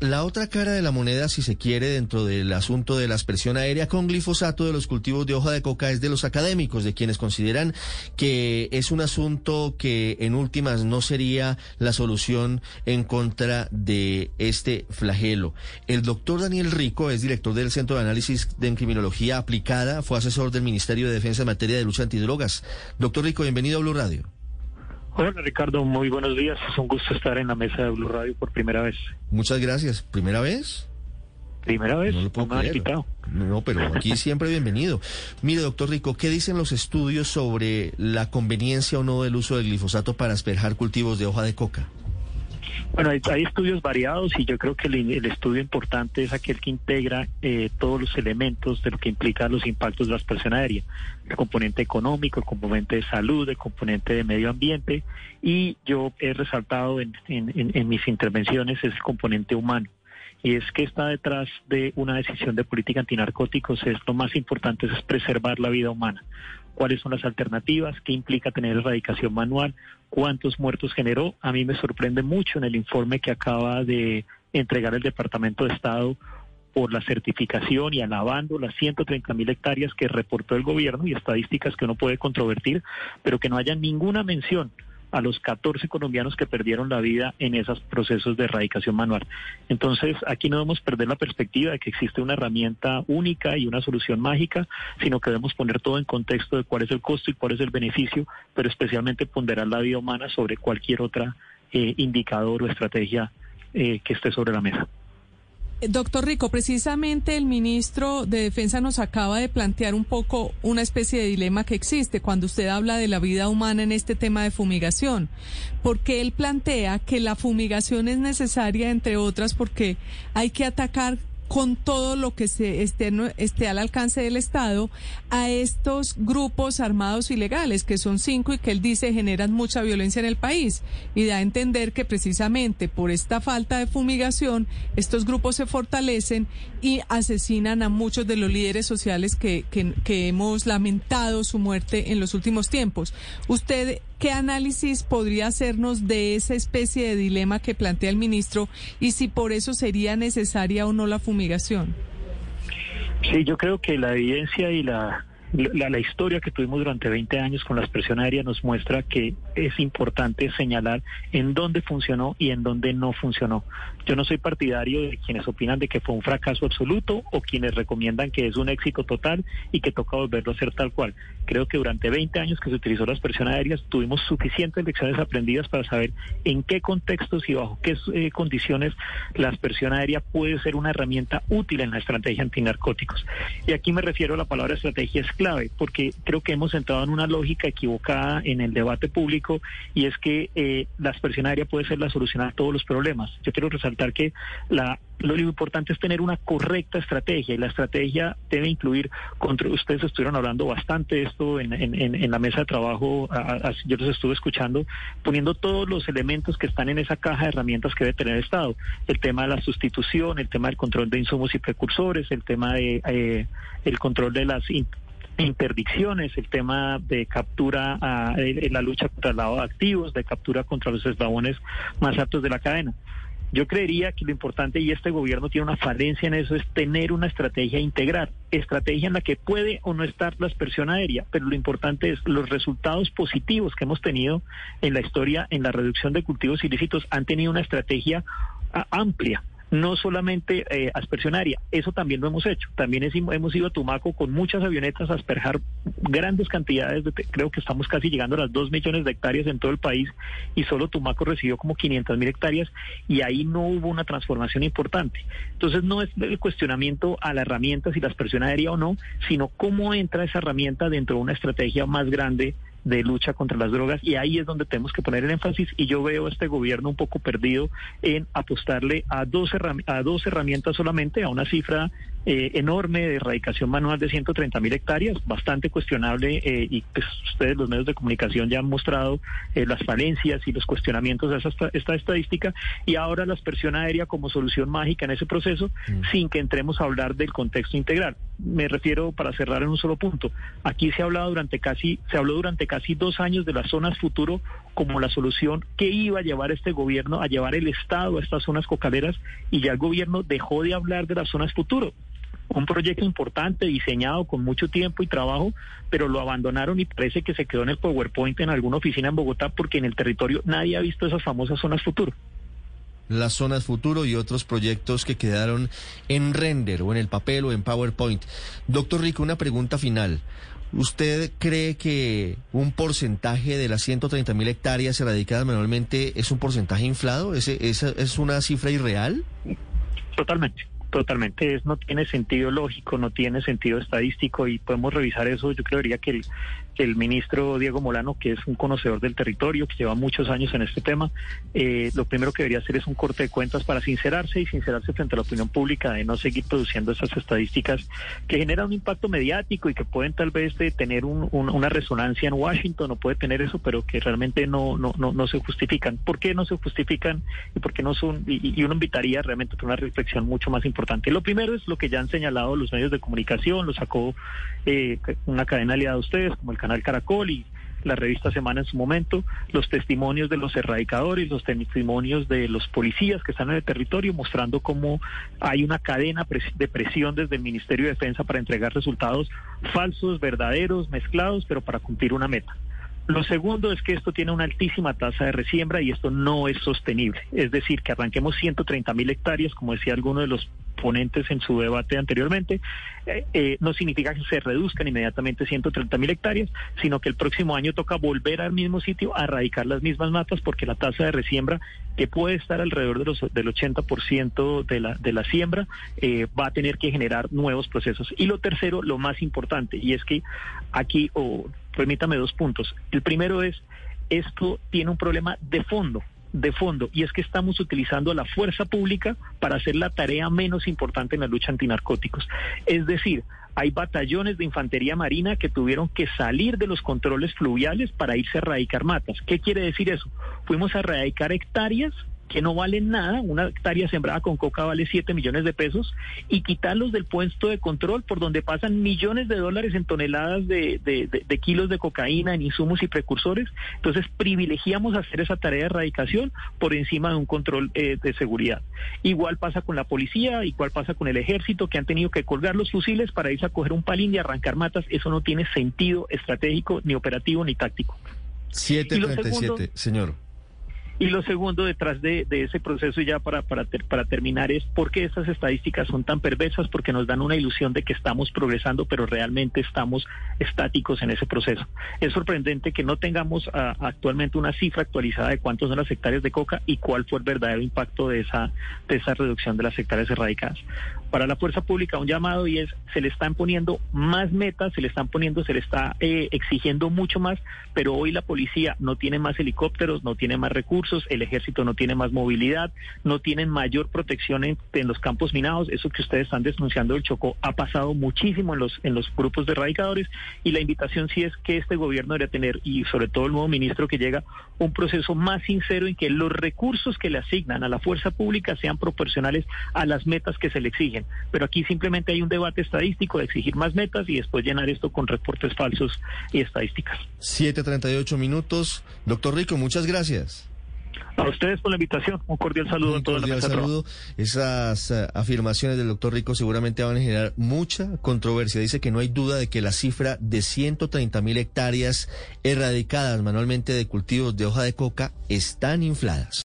La otra cara de la moneda, si se quiere, dentro del asunto de la aspersión aérea con glifosato de los cultivos de hoja de coca es de los académicos, de quienes consideran que es un asunto que en últimas no sería la solución en contra de este flagelo. El doctor Daniel Rico es director del Centro de Análisis de Criminología Aplicada, fue asesor del Ministerio de Defensa en materia de lucha antidrogas. Doctor Rico, bienvenido a Blue Radio. Hola Ricardo, muy buenos días. Es un gusto estar en la mesa de Blue Radio por primera vez. Muchas gracias. ¿Primera vez? Primera vez. No lo puedo No, pero aquí siempre bienvenido. Mire, doctor Rico, ¿qué dicen los estudios sobre la conveniencia o no del uso del glifosato para asperjar cultivos de hoja de coca? Bueno, hay, estudios variados y yo creo que el, estudio importante es aquel que integra eh, todos los elementos de lo que implica los impactos de la aspersión aérea, el componente económico, el componente de salud, el componente de medio ambiente. Y yo he resaltado en, en mis intervenciones ese componente humano. Y es que está detrás de una decisión de política antinarcóticos es lo más importante es preservar la vida humana cuáles son las alternativas, qué implica tener erradicación manual, cuántos muertos generó. A mí me sorprende mucho en el informe que acaba de entregar el Departamento de Estado por la certificación y alabando las 130 mil hectáreas que reportó el gobierno y estadísticas que uno puede controvertir, pero que no haya ninguna mención a los 14 colombianos que perdieron la vida en esos procesos de erradicación manual. Entonces, aquí no debemos perder la perspectiva de que existe una herramienta única y una solución mágica, sino que debemos poner todo en contexto de cuál es el costo y cuál es el beneficio, pero especialmente ponderar la vida humana sobre cualquier otra eh, indicador o estrategia eh, que esté sobre la mesa. Doctor Rico, precisamente el ministro de Defensa nos acaba de plantear un poco una especie de dilema que existe cuando usted habla de la vida humana en este tema de fumigación, porque él plantea que la fumigación es necesaria, entre otras, porque hay que atacar con todo lo que se esté, esté al alcance del Estado a estos grupos armados ilegales, que son cinco y que él dice generan mucha violencia en el país. Y da a entender que precisamente por esta falta de fumigación, estos grupos se fortalecen y asesinan a muchos de los líderes sociales que, hemos lamentado su muerte en los últimos tiempos. ¿Usted ¿Qué análisis podría hacernos de esa especie de dilema que plantea el ministro y si por eso sería necesaria o no la fumigación? Sí, yo creo que la evidencia y la la, historia que tuvimos durante 20 años con la expresión aérea nos muestra que es importante señalar en dónde funcionó y en dónde no funcionó. Yo no soy partidario de quienes opinan de que fue un fracaso absoluto o quienes recomiendan que es un éxito total y que toca volverlo a hacer tal cual. Creo que durante 20 años que se utilizó la expresión aérea tuvimos suficientes lecciones aprendidas para saber en qué contextos y bajo qué eh, condiciones la expresión aérea puede ser una herramienta útil en la estrategia antinarcóticos. Y aquí me refiero a la palabra estrategia clave, porque creo que hemos entrado en una lógica equivocada en el debate público y es que eh, la aspersión aérea puede ser la solución a todos los problemas. Yo quiero resaltar que la lo importante es tener una correcta estrategia y la estrategia debe incluir, ustedes estuvieron hablando bastante de esto en, en, la mesa de trabajo, yo los estuve escuchando, poniendo todos los elementos que están en esa caja de herramientas que debe tener el Estado. El tema de la sustitución, el tema del control de insumos y precursores, el tema de eh, el control de las interdicciones, el tema de captura, en la lucha contra el lavado de activos, de captura contra los eslabones más altos de la cadena. Yo creería que lo importante, y este gobierno tiene una falencia en eso, es tener una estrategia integral, estrategia en la que puede o no estar la aspersión aérea, pero lo importante es los resultados positivos que hemos tenido en la historia en la reducción de cultivos ilícitos han tenido una estrategia ah, amplia no solamente eh, aspersionaria, eso también lo hemos hecho. También hemos ido a Tumaco con muchas avionetas a asperjar grandes cantidades, de, creo que estamos casi llegando a las 2 millones de hectáreas en todo el país y solo Tumaco recibió como 500 mil hectáreas y ahí no hubo una transformación importante. Entonces no es el cuestionamiento a la herramienta si la aspersión aérea o no, sino cómo entra esa herramienta dentro de una estrategia más grande de lucha contra las drogas y ahí es donde tenemos que poner el énfasis y yo veo a este gobierno un poco perdido en apostarle a dos, a dos herramientas solamente, a una cifra eh, enorme de erradicación manual de 130 mil hectáreas, bastante cuestionable eh, y pues, ustedes los medios de comunicación ya han mostrado eh, las falencias y los cuestionamientos de esta, esta, estadística y ahora la aspersión aérea como solución mágica en ese proceso mm. sin que entremos a hablar del contexto integral. Me refiero para cerrar en un solo punto. Aquí se ha hablado durante casi se habló durante casi dos años de las zonas futuro como la solución que iba a llevar este gobierno a llevar el Estado a estas zonas cocaleras y ya el gobierno dejó de hablar de las zonas futuro un proyecto importante, diseñado con mucho tiempo y trabajo, pero lo abandonaron y parece que se quedó en el PowerPoint en alguna oficina en Bogotá porque en el territorio nadie ha visto esas famosas zonas futuro. Las zonas futuro y otros proyectos que quedaron en render o en el papel o en PowerPoint. Doctor Rico, una pregunta final. ¿Usted cree que un porcentaje de las 130 mil hectáreas erradicadas manualmente es un porcentaje inflado? ¿Es, es, es una cifra irreal? Totalmente. Totalmente, es, no tiene sentido lógico, no tiene sentido estadístico y podemos revisar eso. Yo creería que el, ministro Diego Molano, que es un conocedor del territorio, que lleva muchos años en este tema, eh, lo primero que debería hacer es un corte de cuentas para sincerarse y sincerarse frente a la opinión pública de no seguir produciendo esas estadísticas que generan un impacto mediático y que pueden tal vez de tener una resonancia en Washington, no puede tener eso, pero que realmente no, no, no, no se justifican. ¿Por qué no se justifican y por qué no son? Y, uno invitaría realmente a una reflexión mucho más importante. Lo primero es lo que ya han señalado los medios de comunicación, lo sacó eh, una cadena aliada a ustedes, como el canal Caracol y la revista Semana en su momento, los testimonios de los erradicadores, los testimonios de los policías que están en el territorio, mostrando cómo hay una cadena de presión desde el Ministerio de Defensa para entregar resultados falsos, verdaderos, mezclados, pero para cumplir una meta. Lo segundo es que esto tiene una altísima tasa de resiembra y esto no es sostenible. Es decir, que arranquemos 130 mil hectáreas, como decía alguno de los ponentes en su debate anteriormente, eh, eh, no significa que se reduzcan inmediatamente 130 mil hectáreas, sino que el próximo año toca volver al mismo sitio a erradicar las mismas matas porque la tasa de resiembra, que puede estar alrededor de los, del 80% de la, de la siembra, eh, va a tener que generar nuevos procesos. Y lo tercero, lo más importante, y es que aquí, o permítame dos puntos. El primero es, esto tiene un problema de fondo de fondo y es que estamos utilizando la fuerza pública para hacer la tarea menos importante en la lucha antinarcóticos. Es decir, hay batallones de infantería marina que tuvieron que salir de los controles fluviales para irse a erradicar matas. ¿Qué quiere decir eso? Fuimos a erradicar hectáreas que no valen nada, una hectárea sembrada con coca vale 7 millones de pesos, y quitarlos del puesto de control por donde pasan millones de dólares en toneladas de, de, kilos de cocaína, en insumos y precursores. Entonces privilegiamos hacer esa tarea de erradicación por encima de un control eh, de seguridad. Igual pasa con la policía, igual pasa con el ejército, que han tenido que colgar los fusiles para irse a coger un palín y arrancar matas. Eso no tiene sentido estratégico, ni operativo, ni táctico. 737, señor. Y lo segundo detrás de, ese proceso, ya para, para, terminar, es por qué estas estadísticas son tan perversas, porque nos dan una ilusión de que estamos progresando, pero realmente estamos estáticos en ese proceso. Es sorprendente que no tengamos ah, actualmente una cifra actualizada de cuántos son las hectáreas de coca y cuál fue el verdadero impacto de esa, de esa reducción de las hectáreas erradicadas para la fuerza pública un llamado y es se le están poniendo más metas, se le están poniendo, se le está eh, exigiendo mucho más, pero hoy la policía no tiene más helicópteros, no tiene más recursos, el ejército no tiene más movilidad, no tienen mayor protección en, los campos minados, eso que ustedes están denunciando el Chocó ha pasado muchísimo en los en los grupos de erradicadores y la invitación sí es que este gobierno debería tener y sobre todo el nuevo ministro que llega un proceso más sincero en que los recursos que le asignan a la fuerza pública sean proporcionales a las metas que se le exigen pero aquí simplemente hay un debate estadístico de exigir más metas y después llenar esto con reportes falsos y estadísticas. 7.38 minutos. Doctor Rico, muchas gracias. A ustedes por la invitación. Un cordial saludo a todos. Un cordial saludo. Esas uh, afirmaciones del doctor Rico seguramente van a generar mucha controversia. Dice que no hay duda de que la cifra de 130 mil hectáreas erradicadas manualmente de cultivos de hoja de coca están infladas.